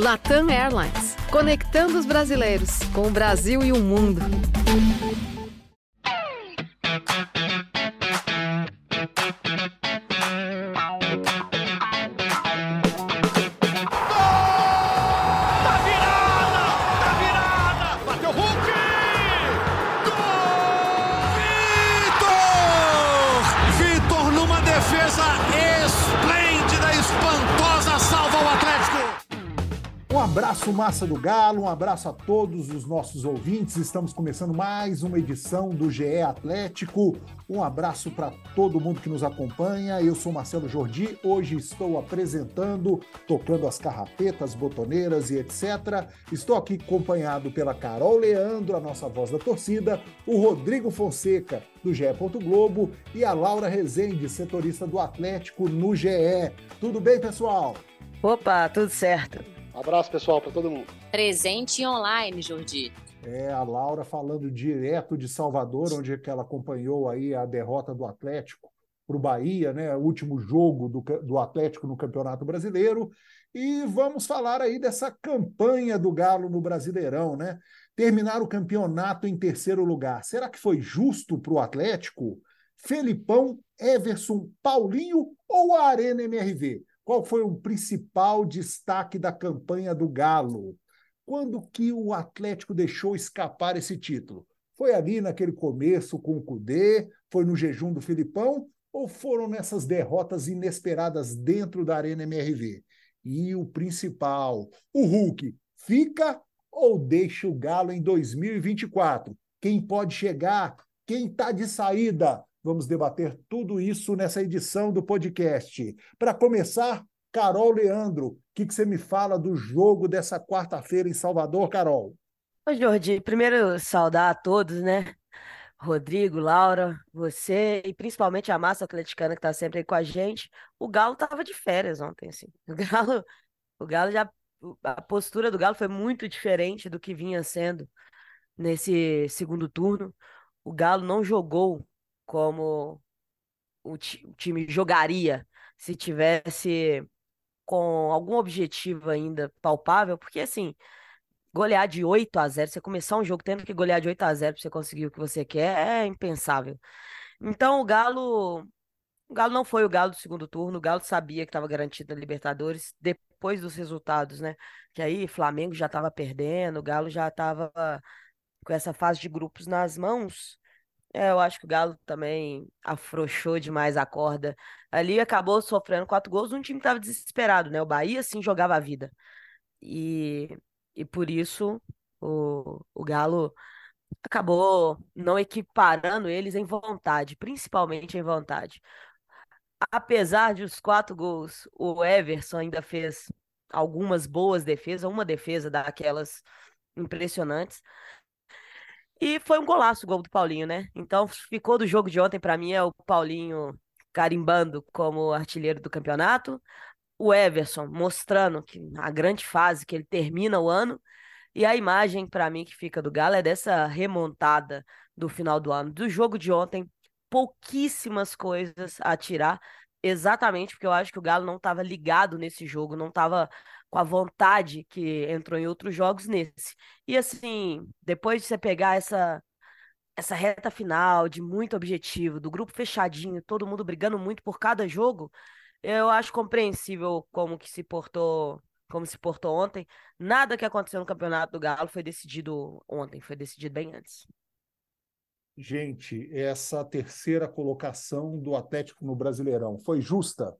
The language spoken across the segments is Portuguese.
Latam Airlines, conectando os brasileiros com o Brasil e o mundo. Massa do Galo, um abraço a todos os nossos ouvintes. Estamos começando mais uma edição do GE Atlético. Um abraço para todo mundo que nos acompanha. Eu sou Marcelo Jordi. Hoje estou apresentando, tocando as carrapetas, botoneiras e etc. Estou aqui acompanhado pela Carol Leandro, a nossa voz da torcida, o Rodrigo Fonseca, do GE. Globo, e a Laura Rezende, setorista do Atlético no GE. Tudo bem, pessoal? Opa, tudo certo. Abraço, pessoal, para todo mundo. Presente e online, Jordi. É, a Laura falando direto de Salvador, onde é que ela acompanhou aí a derrota do Atlético para o Bahia, né? O último jogo do, do Atlético no Campeonato Brasileiro. E vamos falar aí dessa campanha do Galo no Brasileirão, né? Terminar o campeonato em terceiro lugar. Será que foi justo para o Atlético? Felipão, Everson, Paulinho ou a Arena MRV? Qual foi o principal destaque da campanha do Galo? Quando que o Atlético deixou escapar esse título? Foi ali naquele começo com o Cudê? Foi no jejum do Filipão? Ou foram nessas derrotas inesperadas dentro da Arena MRV? E o principal, o Hulk, fica ou deixa o Galo em 2024? Quem pode chegar? Quem está de saída? Vamos debater tudo isso nessa edição do podcast. Para começar, Carol Leandro, o que, que, você me fala do jogo dessa quarta-feira em Salvador, Carol? Oi, Jordi, primeiro saudar a todos, né? Rodrigo, Laura, você e principalmente a massa atleticana que está sempre aí com a gente. O Galo estava de férias ontem, assim. O Galo, o Galo já a postura do Galo foi muito diferente do que vinha sendo nesse segundo turno. O Galo não jogou como o, o time jogaria se tivesse com algum objetivo ainda palpável, porque assim, golear de 8 a 0, você começar um jogo tendo que golear de 8 a 0 para você conseguir o que você quer, é impensável. Então o Galo, o Galo não foi o Galo do segundo turno, o Galo sabia que estava garantido na Libertadores depois dos resultados, né? Que aí Flamengo já estava perdendo, o Galo já estava com essa fase de grupos nas mãos. É, eu acho que o Galo também afrouxou demais a corda. Ali acabou sofrendo quatro gols um time que estava desesperado, né? O Bahia sim jogava a vida. E, e por isso o, o Galo acabou não equiparando eles em vontade, principalmente em vontade. Apesar de os quatro gols, o Everson ainda fez algumas boas defesas, uma defesa daquelas impressionantes. E foi um golaço o gol do Paulinho, né? Então ficou do jogo de ontem, para mim, é o Paulinho carimbando como artilheiro do campeonato. O Everson mostrando que a grande fase que ele termina o ano. E a imagem, para mim, que fica do Galo é dessa remontada do final do ano. Do jogo de ontem, pouquíssimas coisas a tirar, exatamente porque eu acho que o Galo não estava ligado nesse jogo, não estava com a vontade que entrou em outros jogos nesse. E assim, depois de você pegar essa essa reta final de muito objetivo, do grupo fechadinho, todo mundo brigando muito por cada jogo, eu acho compreensível como que se portou, como se portou ontem. Nada que aconteceu no Campeonato do Galo foi decidido ontem, foi decidido bem antes. Gente, essa terceira colocação do Atlético no Brasileirão foi justa?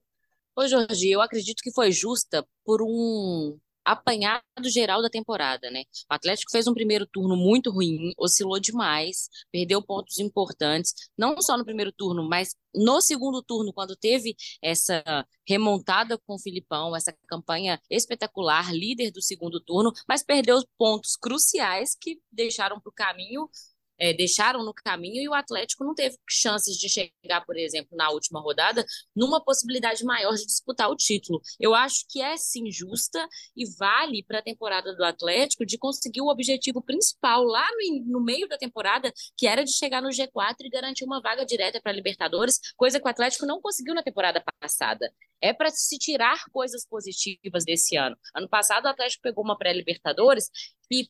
Ô, Jorge, eu acredito que foi justa por um apanhado geral da temporada, né? O Atlético fez um primeiro turno muito ruim, oscilou demais, perdeu pontos importantes, não só no primeiro turno, mas no segundo turno, quando teve essa remontada com o Filipão, essa campanha espetacular, líder do segundo turno, mas perdeu pontos cruciais que deixaram para o caminho é, deixaram no caminho e o Atlético não teve chances de chegar, por exemplo, na última rodada, numa possibilidade maior de disputar o título. Eu acho que é sim justa e vale para a temporada do Atlético de conseguir o objetivo principal lá no, no meio da temporada, que era de chegar no G4 e garantir uma vaga direta para a Libertadores, coisa que o Atlético não conseguiu na temporada passada. É para se tirar coisas positivas desse ano. Ano passado, o Atlético pegou uma pré-Libertadores e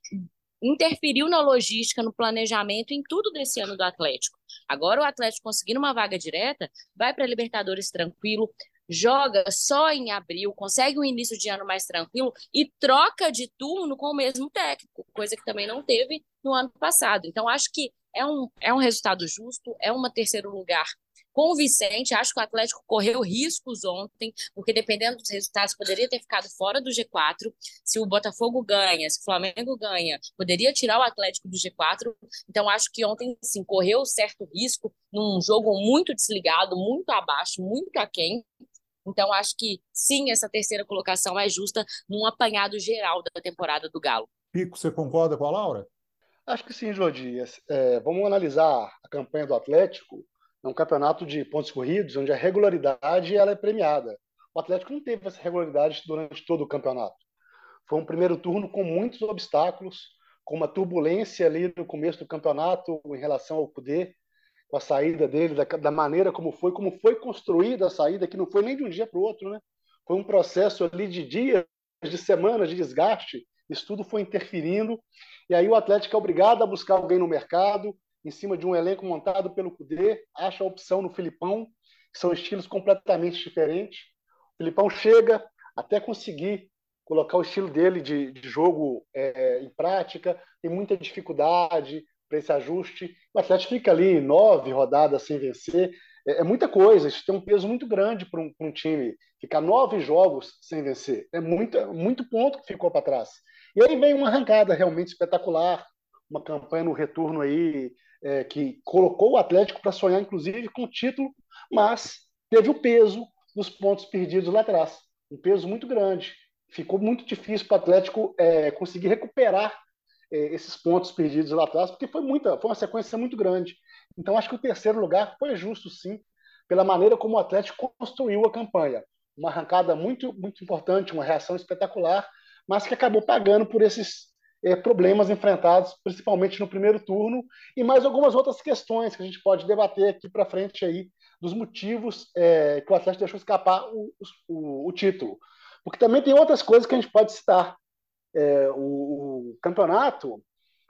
interferiu na logística, no planejamento, em tudo desse ano do Atlético. Agora o Atlético conseguindo uma vaga direta, vai para a Libertadores tranquilo, joga só em abril, consegue um início de ano mais tranquilo e troca de turno com o mesmo técnico, coisa que também não teve no ano passado. Então acho que é um, é um resultado justo, é uma terceiro lugar convincente. Acho que o Atlético correu riscos ontem, porque dependendo dos resultados, poderia ter ficado fora do G4. Se o Botafogo ganha, se o Flamengo ganha, poderia tirar o Atlético do G4. Então, acho que ontem, sim, correu certo risco num jogo muito desligado, muito abaixo, muito aquém. Então, acho que sim, essa terceira colocação é justa num apanhado geral da temporada do Galo. Pico, você concorda com a Laura? Acho que sim, Jordi. É, vamos analisar a campanha do Atlético é um campeonato de pontos corridos, onde a regularidade ela é premiada. O Atlético não teve essa regularidade durante todo o campeonato. Foi um primeiro turno com muitos obstáculos, com uma turbulência ali no começo do campeonato em relação ao poder, com a saída dele, da, da maneira como foi, como foi construída a saída, que não foi nem de um dia para o outro, né? Foi um processo ali de dias, de semanas de desgaste. Isso tudo foi interferindo. E aí o Atlético é obrigado a buscar alguém no mercado, em cima de um elenco montado pelo Cudê, acha a opção no Filipão, que são estilos completamente diferentes. O Filipão chega até conseguir colocar o estilo dele de, de jogo é, em prática, tem muita dificuldade para esse ajuste. O Atlético fica ali nove rodadas sem vencer, é, é muita coisa, isso tem um peso muito grande para um, um, time. Ficar nove jogos sem vencer, é muito, muito ponto que ficou para trás. E aí vem uma arrancada realmente espetacular, uma campanha no retorno aí é, que colocou o Atlético para sonhar, inclusive, com o título, mas teve o peso dos pontos perdidos lá atrás. Um peso muito grande. Ficou muito difícil para o Atlético é, conseguir recuperar é, esses pontos perdidos lá atrás, porque foi, muita, foi uma sequência muito grande. Então, acho que o terceiro lugar foi justo, sim, pela maneira como o Atlético construiu a campanha. Uma arrancada muito, muito importante, uma reação espetacular, mas que acabou pagando por esses é, problemas enfrentados, principalmente no primeiro turno, e mais algumas outras questões que a gente pode debater aqui para frente aí, dos motivos é, que o Atlético deixou escapar o, o, o, título. Porque também tem outras coisas que a gente pode citar. É, o, o, campeonato,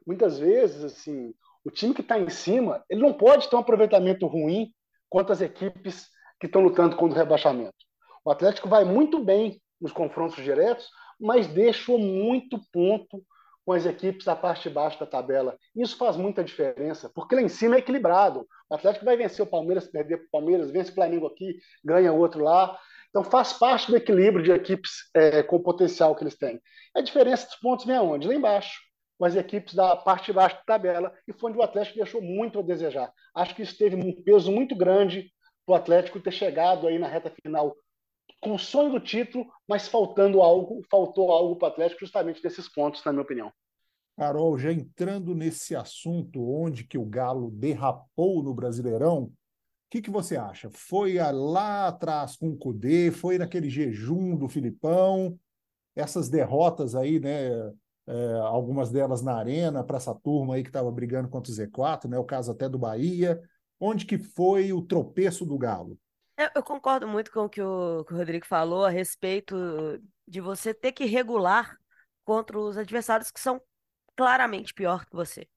muitas vezes, assim, o time que está em cima, ele não pode ter um aproveitamento ruim quanto as equipes que estão lutando contra o rebaixamento. O Atlético vai muito bem nos confrontos diretos, mas deixou muito ponto com as equipes da parte de baixo da tabela. Isso faz muita diferença, porque lá em cima é equilibrado. O Atlético vai vencer o Palmeiras, perder para o Palmeiras, vence o Flamengo aqui, ganha outro lá. Então faz parte do equilíbrio de equipes é, com o potencial que eles têm. A diferença dos pontos vem aonde? Lá embaixo, com as equipes da parte de baixo da tabela, e foi onde o Atlético deixou muito a desejar. Acho que isso teve um peso muito grande para o Atlético ter chegado aí na reta final com o sonho do título, mas faltando algo, faltou algo para o Atlético justamente desses pontos, na minha opinião. Carol, já entrando nesse assunto onde que o Galo derrapou no Brasileirão, o que, que você acha? Foi lá atrás com o Cudê, foi naquele jejum do Filipão, essas derrotas aí, né? É, algumas delas na arena para essa turma aí que estava brigando contra o Z4, né? O caso até do Bahia. Onde que foi o tropeço do Galo? Eu concordo muito com o que o, que o Rodrigo falou a respeito de você ter que regular contra os adversários que são claramente pior que você.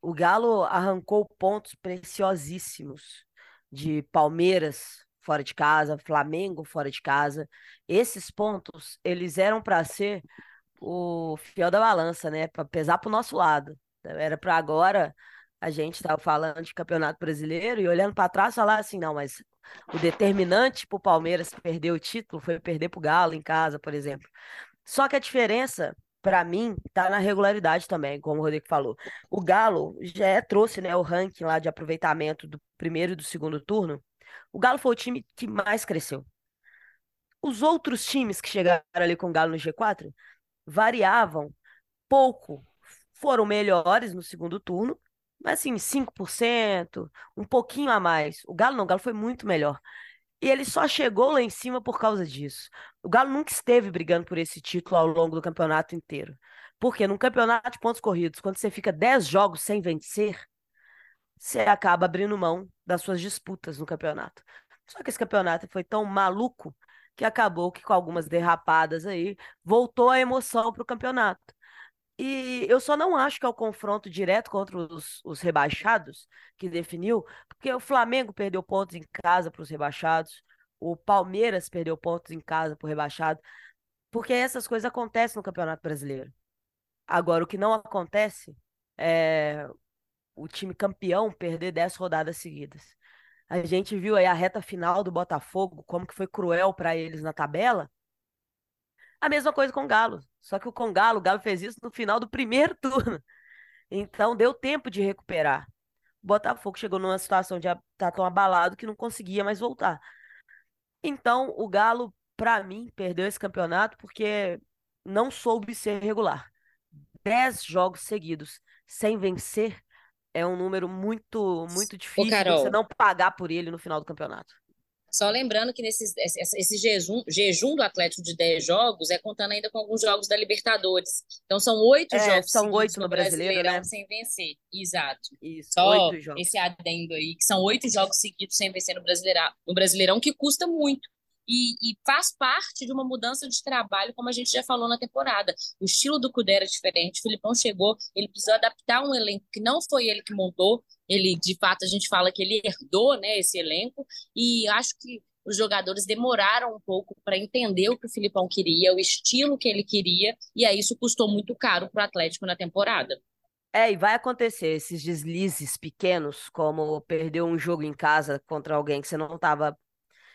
O Galo arrancou pontos preciosíssimos de Palmeiras fora de casa, Flamengo fora de casa. Esses pontos, eles eram para ser o fiel da balança, né? Para pesar para o nosso lado. Era para agora a gente estava falando de campeonato brasileiro e olhando para trás falar assim, não, mas o determinante para o Palmeiras perder o título foi perder para o Galo em casa, por exemplo. Só que a diferença, para mim, tá na regularidade também, como o Rodrigo falou. O Galo já é, trouxe né, o ranking lá de aproveitamento do primeiro e do segundo turno. O Galo foi o time que mais cresceu. Os outros times que chegaram ali com o Galo no G4 variavam pouco. Foram melhores no segundo turno, mas assim, 5%, um pouquinho a mais. O Galo não, o Galo foi muito melhor. E ele só chegou lá em cima por causa disso. O Galo nunca esteve brigando por esse título ao longo do campeonato inteiro. Porque num campeonato de pontos corridos, quando você fica 10 jogos sem vencer, você acaba abrindo mão das suas disputas no campeonato. Só que esse campeonato foi tão maluco que acabou que com algumas derrapadas aí, voltou a emoção para o campeonato. E eu só não acho que é o confronto direto contra os, os rebaixados que definiu, porque o Flamengo perdeu pontos em casa para os rebaixados, o Palmeiras perdeu pontos em casa para o rebaixado, porque essas coisas acontecem no Campeonato Brasileiro. Agora, o que não acontece é o time campeão perder 10 rodadas seguidas. A gente viu aí a reta final do Botafogo, como que foi cruel para eles na tabela. A mesma coisa com o Galo. Só que o com o Galo, o Galo fez isso no final do primeiro turno. Então deu tempo de recuperar. O Botafogo chegou numa situação de estar tá tão abalado que não conseguia mais voltar. Então o Galo, para mim, perdeu esse campeonato porque não soube ser regular. Dez jogos seguidos sem vencer é um número muito, muito difícil Ô, Carol, você não pagar por ele no final do campeonato. Só lembrando que nesse esse, jejum, jejum do Atlético de 10 jogos é contando ainda com alguns jogos da Libertadores. Então são oito É, jogos são oito no Brasileiro, Brasileirão né? sem vencer. Exato. Isso, Só esse adendo aí, que são oito jogos seguidos sem vencer no Brasileirão, no Brasileirão, que custa muito. E, e faz parte de uma mudança de trabalho, como a gente já falou na temporada. O estilo do Cudê era diferente. O Filipão chegou, ele precisou adaptar um elenco que não foi ele que montou. Ele, de fato, a gente fala que ele herdou, né, esse elenco. E acho que os jogadores demoraram um pouco para entender o que o Filipão queria, o estilo que ele queria, e aí isso custou muito caro para o Atlético na temporada. É, e vai acontecer esses deslizes pequenos, como perder um jogo em casa contra alguém que você não estava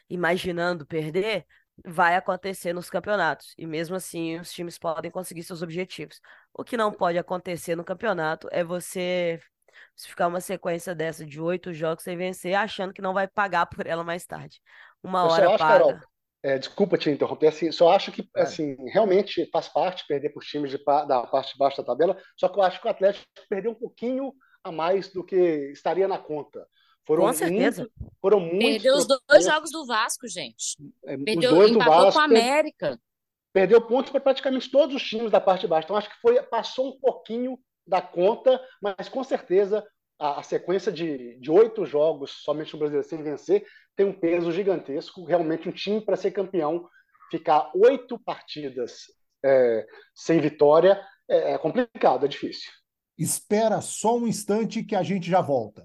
imaginando perder, vai acontecer nos campeonatos. E mesmo assim, os times podem conseguir seus objetivos. O que não pode acontecer no campeonato é você ficar uma sequência dessa de oito jogos sem vencer, achando que não vai pagar por ela mais tarde. Uma Eu hora acho, Carol, paga. é, desculpa te interromper, assim, só acho que Vai. assim, realmente faz parte perder para os times de da parte de baixo da tabela, só que eu acho que o Atlético perdeu um pouquinho a mais do que estaria na conta. Foram Com certeza. muito, foram muitos Perdeu os dois jogos do Vasco, gente. é, os Perdeu, dois do empatou com Vasco, a América. perdeu pontos para praticamente todos os times da parte de baixo. Então acho que foi passou um pouquinho da conta, mas com certeza a, a sequência de, de oito jogos somente no Brasileiro sem vencer tem um peso gigantesco. Realmente um time para ser campeão ficar oito partidas é, sem vitória é, é complicado, é difícil. Espera só um instante que a gente já volta.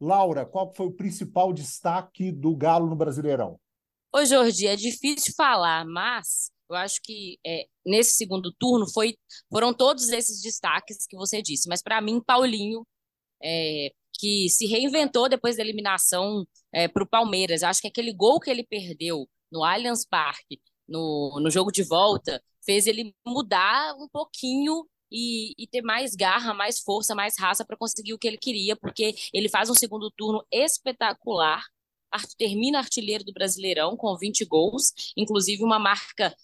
Laura, qual foi o principal destaque do Galo no Brasileirão? Ô, Jordi, é difícil falar, mas eu acho que é, nesse segundo turno foi, foram todos esses destaques que você disse. Mas para mim, Paulinho, é, que se reinventou depois da eliminação é, para o Palmeiras. Acho que aquele gol que ele perdeu no Allianz Parque, no, no jogo de volta, fez ele mudar um pouquinho e, e ter mais garra, mais força, mais raça para conseguir o que ele queria, porque ele faz um segundo turno espetacular ar- termina artilheiro do Brasileirão com 20 gols, inclusive uma marca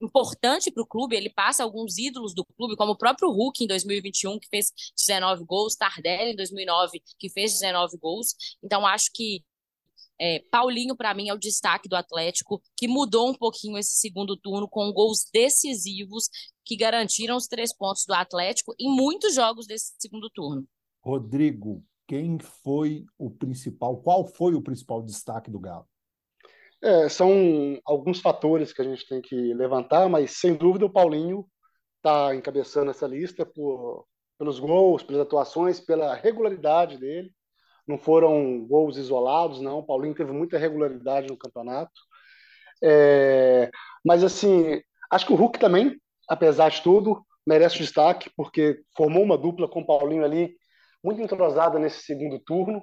importante para o clube. Ele passa alguns ídolos do clube, como o próprio Hulk em 2021, que fez 19 gols, Tardelli em 2009, que fez 19 gols. Então, acho que é, Paulinho, para mim, é o destaque do Atlético, que mudou um pouquinho esse segundo turno com gols decisivos que garantiram os três pontos do Atlético em muitos jogos desse segundo turno. Rodrigo, quem foi o principal? Qual foi o principal destaque do Galo? É, são alguns fatores que a gente tem que levantar, mas sem dúvida o Paulinho está encabeçando essa lista por, pelos gols, pelas atuações, pela regularidade dele. Não foram gols isolados, não. O Paulinho teve muita regularidade no campeonato. É, mas, assim, acho que o Hulk também, apesar de tudo, merece destaque, porque formou uma dupla com o Paulinho ali muito entrosada nesse segundo turno.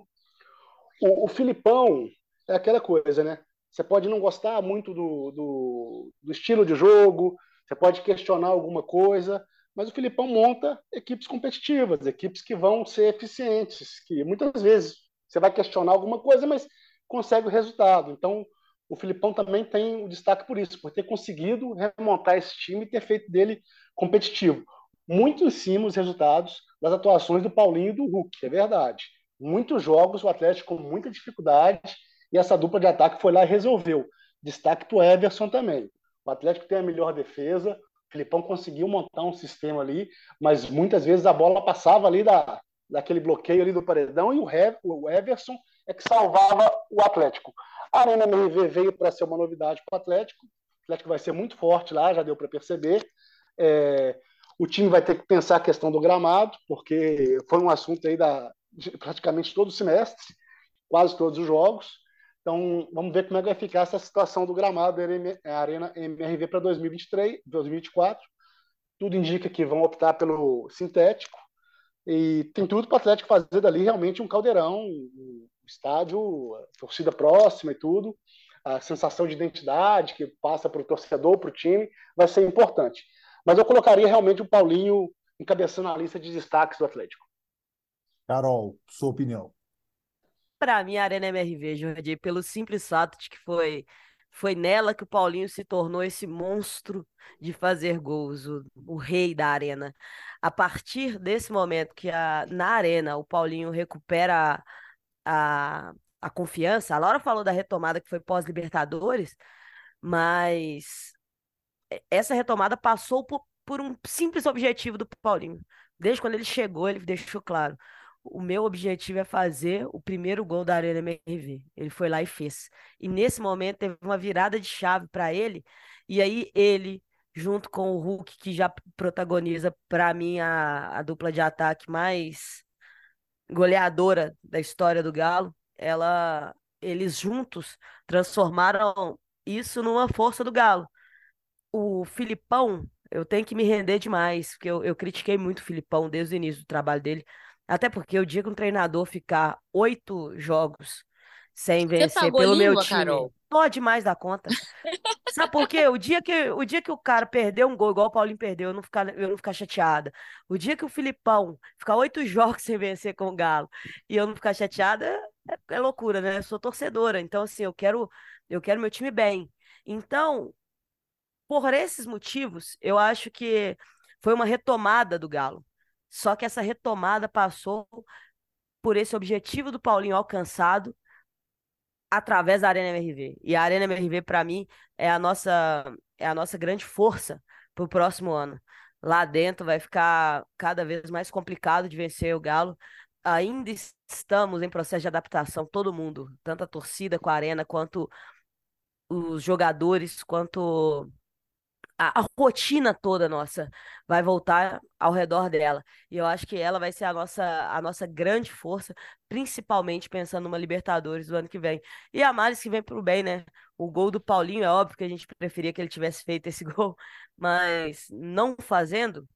O, o Filipão é aquela coisa, né? Você pode não gostar muito do, do, do estilo de jogo, você pode questionar alguma coisa, mas o Filipão monta equipes competitivas, equipes que vão ser eficientes, que muitas vezes você vai questionar alguma coisa, mas consegue o resultado. Então, o Filipão também tem o destaque por isso, por ter conseguido remontar esse time e ter feito dele competitivo. Muito em cima os resultados das atuações do Paulinho e do Hulk, é verdade. Muitos jogos o Atlético com muita dificuldade e essa dupla de ataque foi lá e resolveu. Destaque para o Everson também. O Atlético tem a melhor defesa, o Filipão conseguiu montar um sistema ali, mas muitas vezes a bola passava ali da, daquele bloqueio ali do paredão e o Everson é que salvava o Atlético. A Arena MRV veio para ser uma novidade para o Atlético. O Atlético vai ser muito forte lá, já deu para perceber. É, o time vai ter que pensar a questão do gramado, porque foi um assunto aí da, de praticamente todo o semestre, quase todos os jogos. Então, vamos ver como é que vai ficar essa situação do gramado da Arena MRV para 2023, 2024. Tudo indica que vão optar pelo sintético. E tem tudo para o Atlético fazer dali realmente um caldeirão, estádio, torcida próxima e tudo. A sensação de identidade que passa para o torcedor, para o time, vai ser importante. Mas eu colocaria realmente o Paulinho encabeçando a lista de destaques do Atlético. Carol, sua opinião. Para mim, a Arena MRV, Jordi, pelo simples fato de que foi foi nela que o Paulinho se tornou esse monstro de fazer gols, o, o, rei da arena. A partir desse momento que a, na arena o Paulinho recupera a, a, confiança, a Laura falou da retomada que foi pós-Libertadores, mas essa retomada passou por, por um simples objetivo do Paulinho. Desde quando ele chegou, ele deixou claro o meu objetivo é fazer o primeiro gol da Arena MRV. Ele foi lá e fez. E nesse momento teve uma virada de chave para ele. E aí ele, junto com o Hulk, que já protagoniza para mim a, a dupla de ataque mais goleadora da história do Galo, ela, eles juntos transformaram isso numa força do Galo. O Filipão, eu tenho que me render demais, porque eu, eu critiquei muito o Filipão desde o início do trabalho dele até porque o dia que um treinador ficar oito jogos sem vencer pelo língua, meu time, Carol. Tô demais da conta. Sabe por quê? O dia, que, o dia que o cara perdeu um gol, igual o Paulinho perdeu, eu não ficar, eu não ficar chateada. O dia que o Filipão ficar oito jogos sem vencer com o Galo e eu não ficar chateada, é, é loucura, né? Eu sou torcedora, então assim, eu quero, eu quero meu time bem. Então, por esses motivos, eu acho que foi uma retomada do Galo. Só que essa retomada passou por esse objetivo do Paulinho alcançado através da Arena MRV. E a Arena MRV, para mim, é a nossa, é a nossa grande força para o próximo ano. Lá dentro vai ficar cada vez mais complicado de vencer o Galo. Ainda estamos em processo de adaptação, todo mundo, tanto a torcida com a Arena, quanto os jogadores, quanto a, a, rotina toda nossa vai voltar ao redor dela. E eu acho que ela vai ser a nossa, a nossa grande força, principalmente pensando numa Libertadores do ano que vem. E a Maris que vem pro bem, né? O gol do Paulinho, é óbvio que a gente preferia que ele tivesse feito esse gol, mas não fazendo,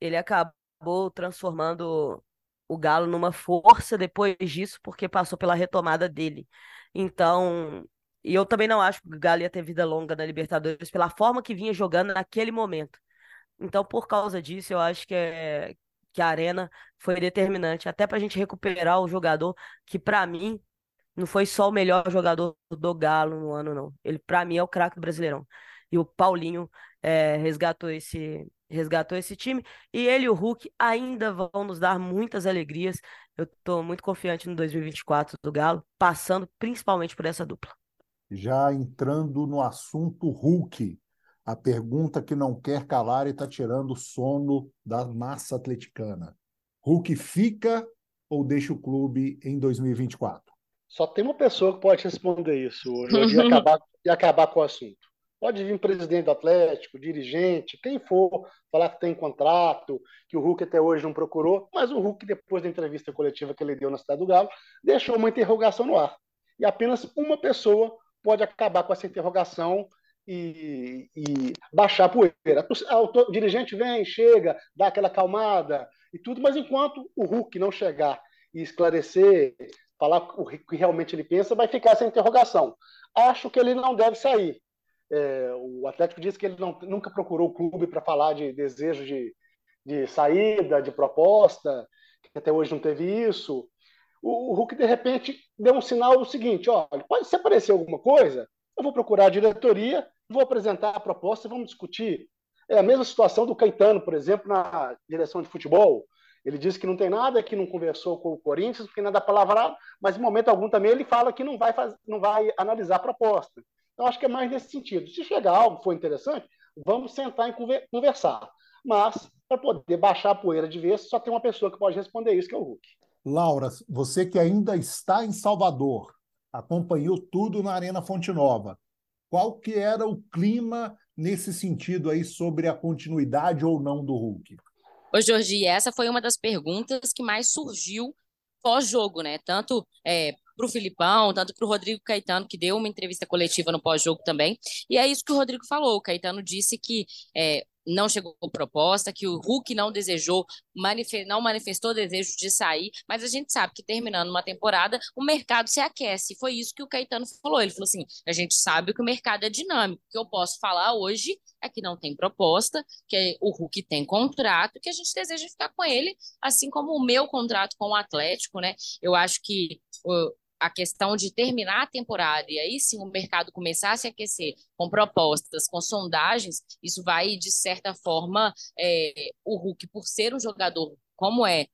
ele acabou transformando o Galo numa força depois disso, porque passou pela retomada dele. Então, e eu também não acho que o Galo ia ter vida longa na Libertadores pela forma que vinha jogando naquele momento. Então, por causa disso, eu acho que, é, que a Arena foi determinante, até para a gente recuperar o jogador que, para mim, não foi só o melhor jogador do Galo no ano, não. Ele, para mim, é o craque do Brasileirão. E o Paulinho é, resgatou esse resgatou esse time e ele e o Hulk ainda vão nos dar muitas alegrias. Eu estou muito confiante no 2024 do Galo, passando principalmente por essa dupla já entrando no assunto Hulk, a pergunta que não quer calar e está tirando o sono da massa atleticana. Hulk fica ou deixa o clube em 2024? Só tem uma pessoa que pode responder isso hoje e acabar, e acabar com o assunto. Pode vir presidente do Atlético, dirigente, quem for, falar que tem contrato, que o Hulk até hoje não procurou, mas o Hulk, depois da entrevista coletiva que ele deu na Cidade do Galo, deixou uma interrogação no ar. E apenas uma pessoa pode acabar com essa interrogação e, e baixar a poeira. O dirigente vem, chega, dá aquela calmada e tudo, mas enquanto o Hulk não chegar e esclarecer, falar o que realmente ele pensa, vai ficar essa interrogação. Acho que ele não deve sair. É, o Atlético disse que ele não, nunca procurou o clube para falar de desejo de, de saída, de proposta, que até hoje não teve isso. O, Hulk, de repente, deu um sinal do seguinte: olha, pode se aparecer alguma coisa, eu vou procurar a diretoria, vou apresentar a proposta e vamos discutir. É a mesma situação do Caetano, por exemplo, na direção de futebol. Ele disse que não tem nada, que não conversou com o Corinthians, que nada palavra, mas em momento algum também ele fala que não vai, faz, não vai analisar a proposta. Então, acho que é mais nesse sentido. Se chegar algo for interessante, vamos sentar e conversar. Mas, para poder baixar a poeira de vez, só tem uma pessoa que pode responder isso, que é o Hulk. Laura, você que ainda está em Salvador, acompanhou tudo na Arena Fonte Nova. Qual que era o clima nesse sentido aí sobre a continuidade ou não do Hulk? Ô, Jorge, essa foi uma das perguntas que mais surgiu pós-jogo, né? Tanto é, para o Filipão, tanto para o Rodrigo Caetano, que deu uma entrevista coletiva no pós-jogo também. E é isso que o Rodrigo falou. O Caetano disse que é, não chegou proposta, que o Hulk não desejou, manife não manifestou desejo de sair, mas a gente sabe que terminando uma temporada, o mercado se aquece. Foi isso que o Caetano falou. Ele falou assim: a gente sabe que o mercado é dinâmico. O que eu posso falar hoje é que não tem proposta, que o Hulk tem contrato, que a gente deseja ficar com ele, assim como o meu contrato com o Atlético, né? Eu acho que a questão de terminar a temporada e aí sim o mercado começar a se aquecer com propostas, com sondagens, isso vai, de certa forma, é, o Hulk, por ser um jogador como é,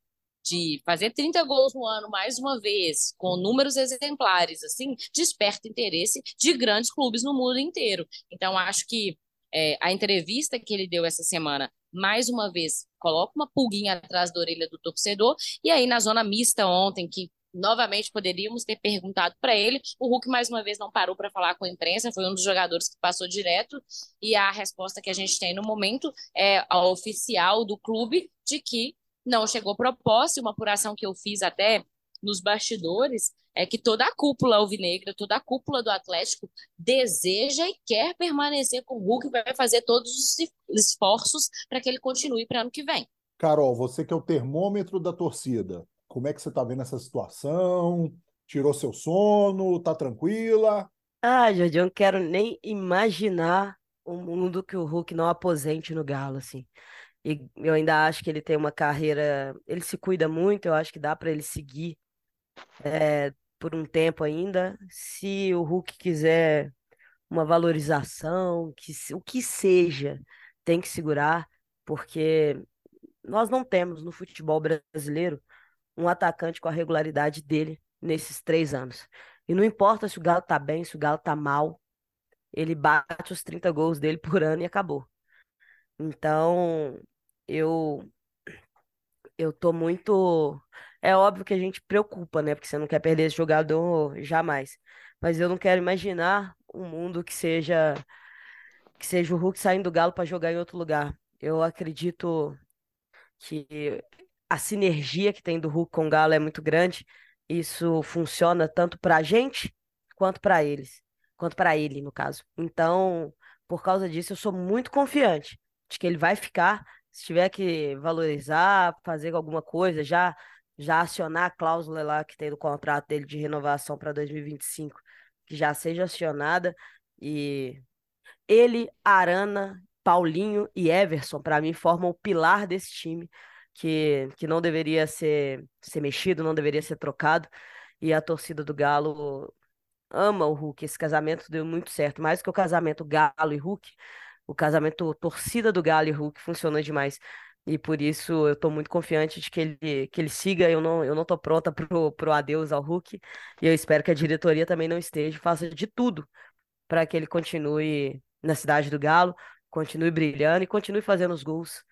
de fazer 30 gols no ano mais uma vez, com números exemplares, assim, desperta interesse de grandes clubes no mundo inteiro. Então, acho que é, a entrevista que ele deu essa semana, mais uma vez, coloca uma pulguinha atrás da orelha do torcedor, e aí na zona mista ontem, que novamente poderíamos ter perguntado para ele. O Hulk, mais uma vez, não parou para falar com a imprensa, foi um dos jogadores que passou direto, e a resposta que a gente tem no momento é a oficial do clube de que não chegou proposta, e uma apuração que eu fiz até nos bastidores é que toda a cúpula alvinegra, toda a cúpula do Atlético deseja e quer permanecer com o Hulk, vai fazer todos os esforços para que ele continue para ano que vem. Carol, você que é o termômetro da torcida, como é que você está vendo essa situação? Tirou seu sono? Tá tranquila? Ah, Jordi, eu não quero nem imaginar o mundo que o Hulk não aposente no Galo, assim. E eu ainda acho que ele tem uma carreira. Ele se cuida muito, eu acho que dá para ele seguir é, por um tempo ainda. Se o Hulk quiser uma valorização, que, o que seja, tem que segurar, porque nós não temos no futebol brasileiro um atacante com a regularidade dele nesses três anos. E não importa se o Galo tá bem, se o Galo tá mal, ele bate os 30 gols dele por ano e acabou. Então, eu eu tô muito é óbvio que a gente preocupa, né? Porque você não quer perder esse jogador jamais. Mas eu não quero imaginar um mundo que seja que seja o Hulk saindo do Galo para jogar em outro lugar. Eu acredito que a sinergia que tem do Hulk com o Galo é muito grande. Isso funciona tanto para a gente quanto para eles, quanto para ele, no caso. Então, por causa disso, eu sou muito confiante de que ele vai ficar. Se tiver que valorizar, fazer alguma coisa, já já acionar a cláusula lá que tem no contrato dele de renovação para 2025, que já seja acionada e ele, Arana, Paulinho e Everson, para mim, formam o pilar desse time que, que não deveria ser, ser mexido, não deveria ser trocado. E a torcida do Galo ama o Hulk. Esse casamento deu muito certo. Mais que o casamento Galo e Hulk, o casamento torcida do Galo e Hulk funcionou demais. E por isso eu estou muito confiante de que ele, que ele siga. Eu não, eu não tô pronta pro, pro adeus ao Hulk. E eu espero que a diretoria também não esteja, faça de tudo para que ele continue na cidade do Galo, continue brilhando e continue fazendo os gols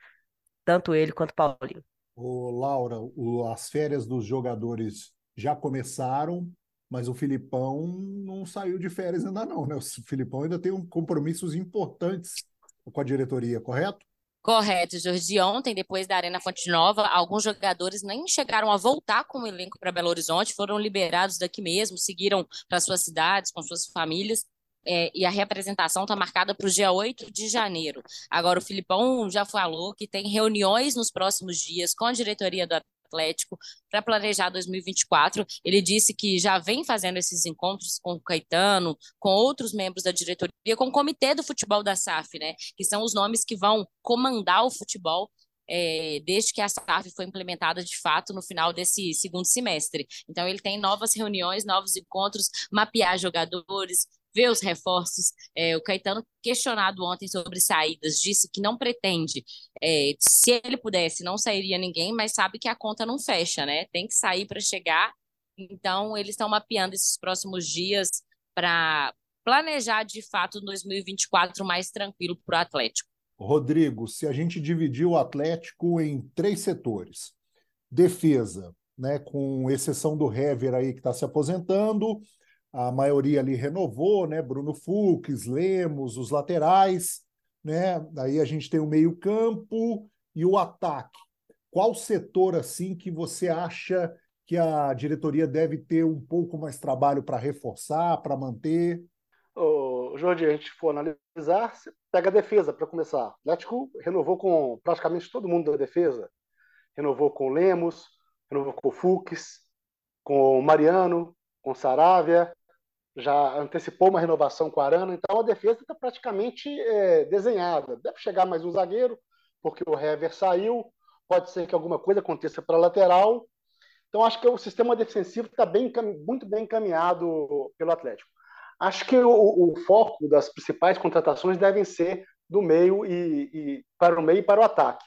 tanto ele quanto o Paulinho. Ô, Laura, o, as férias dos jogadores já começaram, mas o Filipão não saiu de férias ainda não, né? O Filipão ainda tem um compromissos importantes com a diretoria, correto? Correto, Jordi. Ontem, depois da Arena Fonte Nova, alguns jogadores nem chegaram a voltar com o elenco para Belo Horizonte, foram liberados daqui mesmo, seguiram para suas cidades, com suas famílias é, e a representação está marcada para o dia 8 de janeiro. Agora, o Filipão já falou que tem reuniões nos próximos dias com a diretoria do Atlético para planejar 2024. Ele disse que já vem fazendo esses encontros com o Caetano, com outros membros da diretoria, com o comitê do futebol da SAF, né? Que são os nomes que vão comandar o futebol é, desde que a SAF foi implementada de fato no final desse segundo semestre. Então, ele tem novas reuniões, novos encontros, mapear jogadores, ver os reforços. É, o Caetano, questionado ontem sobre saídas, disse que não pretende, é, se ele pudesse, não sairia ninguém, mas sabe que a conta não fecha, né? Tem que sair para chegar. Então, eles estão mapeando esses próximos dias para planejar de fato 2024 mais tranquilo para o Atlético. Rodrigo, se a gente dividir o Atlético em três setores: defesa, né, com exceção do Hever aí que está se aposentando, a maioria ali renovou, né? Bruno Fux, Lemos, os laterais, né? Aí a gente tem o meio-campo e o ataque. Qual setor assim que você acha que a diretoria deve ter um pouco mais trabalho para reforçar, para manter? Ô, Jorge, a gente for analisar, pega a defesa para começar. O Atlético renovou com praticamente todo mundo da defesa. Renovou com Lemos, renovou com Fux, com Mariano, com Saravia, já antecipou uma renovação com o Arana, então a defesa está praticamente é, desenhada. Deve chegar mais um zagueiro, porque o Hever saiu, pode ser que alguma coisa aconteça para a lateral. Então acho que o sistema defensivo está bem, muito bem encaminhado pelo Atlético. Acho que o, o, foco das principais contratações devem ser do meio e, e para o meio e para o ataque,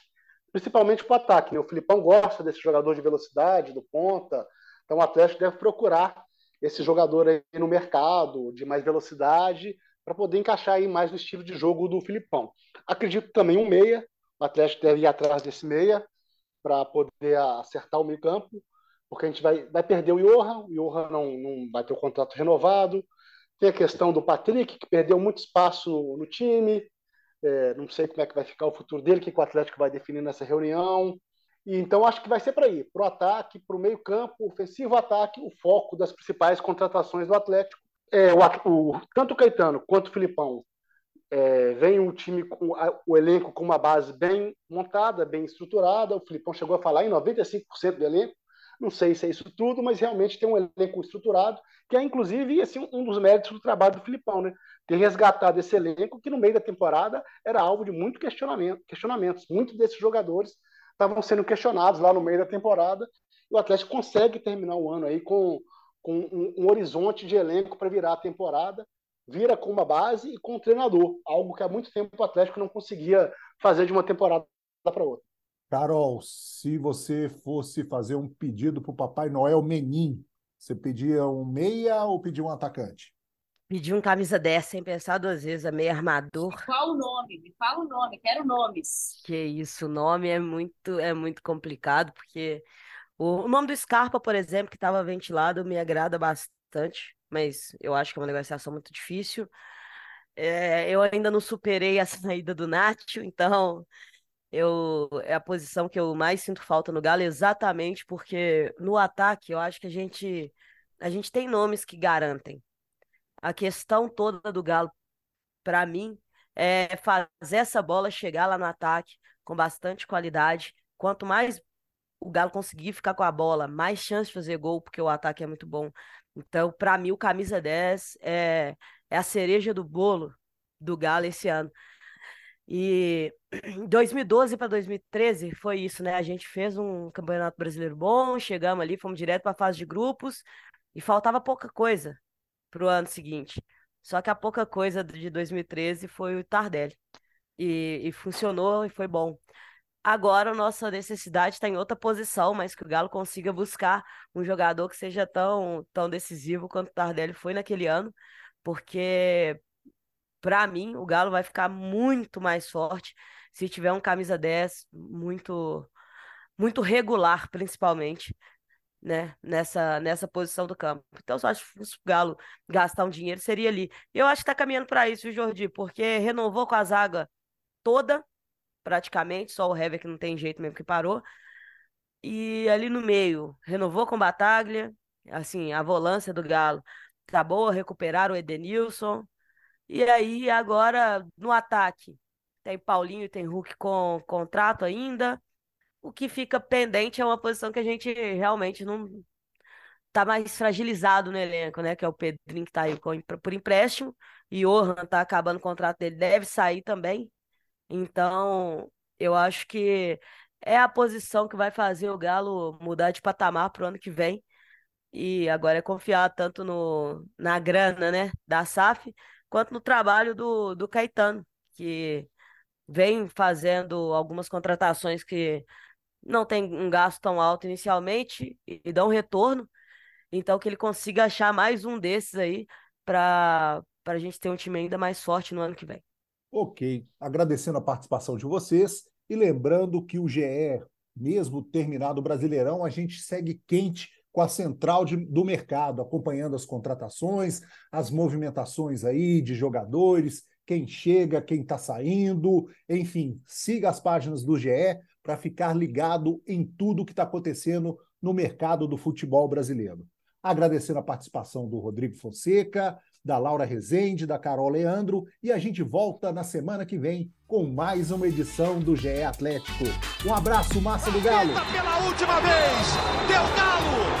principalmente para o ataque. Né? O Filipão gosta desse jogador de velocidade, do ponta, então o Atlético deve procurar esse jogador aí no mercado de mais velocidade para poder encaixar aí mais no estilo de jogo do Filipão. Acredito também um meia, o Atlético deve ir atrás desse meia para poder acertar o meio campo, porque a gente vai, vai perder o Johan, o Johan não, não vai ter o contrato renovado, tem a questão do Patrick, que perdeu muito espaço no time. É, não sei como é que vai ficar o futuro dele, o que o Atlético vai definir nessa reunião. Então, acho que vai ser para aí, para o ataque, para o meio-campo, ofensivo ataque, o foco das principais contratações do Atlético. É, o, o, tanto o Caetano quanto o Filipão é, vem um time com a, o elenco com uma base bem montada, bem estruturada. O Filipão chegou a falar em 95% do elenco. Não sei se é isso tudo, mas realmente tem um elenco estruturado, que é inclusive assim, um dos méritos do trabalho do Filipão, né? Ter resgatado esse elenco que no meio da temporada era alvo de muito questionamento, questionamentos. Muitos desses jogadores estavam sendo questionados lá no meio da temporada. E o Atlético consegue terminar o ano aí com, com um, um horizonte de elenco para virar a temporada, vira com uma base e com um treinador, algo que há muito tempo o Atlético não conseguia fazer de uma temporada para outra. Carol, se você fosse fazer um pedido para o Papai Noel Menin, você pedia um meia ou pedia um atacante? Pedi um camisa 10 sem pensar duas vezes, a meia armador. Qual o nome? Me fala o nome, quero nomes. Que isso, o nome é muito, é muito complicado, porque o, o nome do Scarpa, por exemplo, que estava ventilado, me agrada bastante, mas eu acho que é uma negociação muito difícil. É, eu ainda não superei a saída do Nacho, então eu é a posição que eu mais sinto falta no Galo, exatamente porque no ataque eu acho que a gente a gente tem nomes que garantem. A questão toda do Galo, para mim, é fazer essa bola chegar lá no ataque com bastante qualidade. Quanto mais o Galo conseguir ficar com a bola, mais chance de fazer gol, porque o ataque é muito bom. Então, para mim, o camisa 10 é, é a cereja do bolo do Galo esse ano. E 2012 para 2013 foi isso, né? A gente fez um campeonato brasileiro bom, chegamos ali, fomos direto para a fase de grupos e faltava pouca coisa para o ano seguinte. Só que a pouca coisa de 2013 foi o Tardelli. E, e funcionou e foi bom. Agora nossa necessidade está em outra posição, mas que o Galo consiga buscar um jogador que seja tão, tão decisivo quanto o Tardelli foi naquele ano, porque para mim, o Galo vai ficar muito mais forte se tiver um camisa 10 muito muito regular, principalmente, né, nessa nessa posição do campo. Então, só acho que o Galo gastar um dinheiro seria ali. Eu acho que está caminhando para isso, Jordi? Porque renovou com a zaga toda, praticamente, só o Hever que não tem jeito mesmo que parou. E ali no meio, renovou com Bataglia, assim, a volância do Galo tá boa, recuperaram o Edenilson, e aí, agora, no ataque, tem Paulinho tem Hulk com contrato ainda. O que fica pendente é uma posição que a gente realmente não tá mais fragilizado no elenco, né? Que é o Pedrinho que tá aí por empréstimo. E o Johan tá acabando o contrato dele, deve sair também. Então, eu acho que é a posição que vai fazer o Galo mudar de patamar pro ano que vem. E agora é confiar tanto no, na grana, né, da SAF, quanto no trabalho do, do Caetano, que vem fazendo algumas contratações que não tem um gasto tão alto inicialmente e, e dão retorno. Então, que ele consiga achar mais um desses aí para a gente ter um time ainda mais forte no ano que vem. Ok. Agradecendo a participação de vocês e lembrando que o GE, mesmo terminado o Brasileirão, a gente segue quente com a central de, do mercado, acompanhando as contratações, as movimentações aí de jogadores, quem chega, quem está saindo, enfim, siga as páginas do GE para ficar ligado em tudo que está acontecendo no mercado do futebol brasileiro. Agradecendo a participação do Rodrigo Fonseca, da Laura Rezende, da Carol Leandro, e a gente volta na semana que vem com mais uma edição do GE Atlético. Um abraço, Massa do Galo! Pela última vez, deu Galo!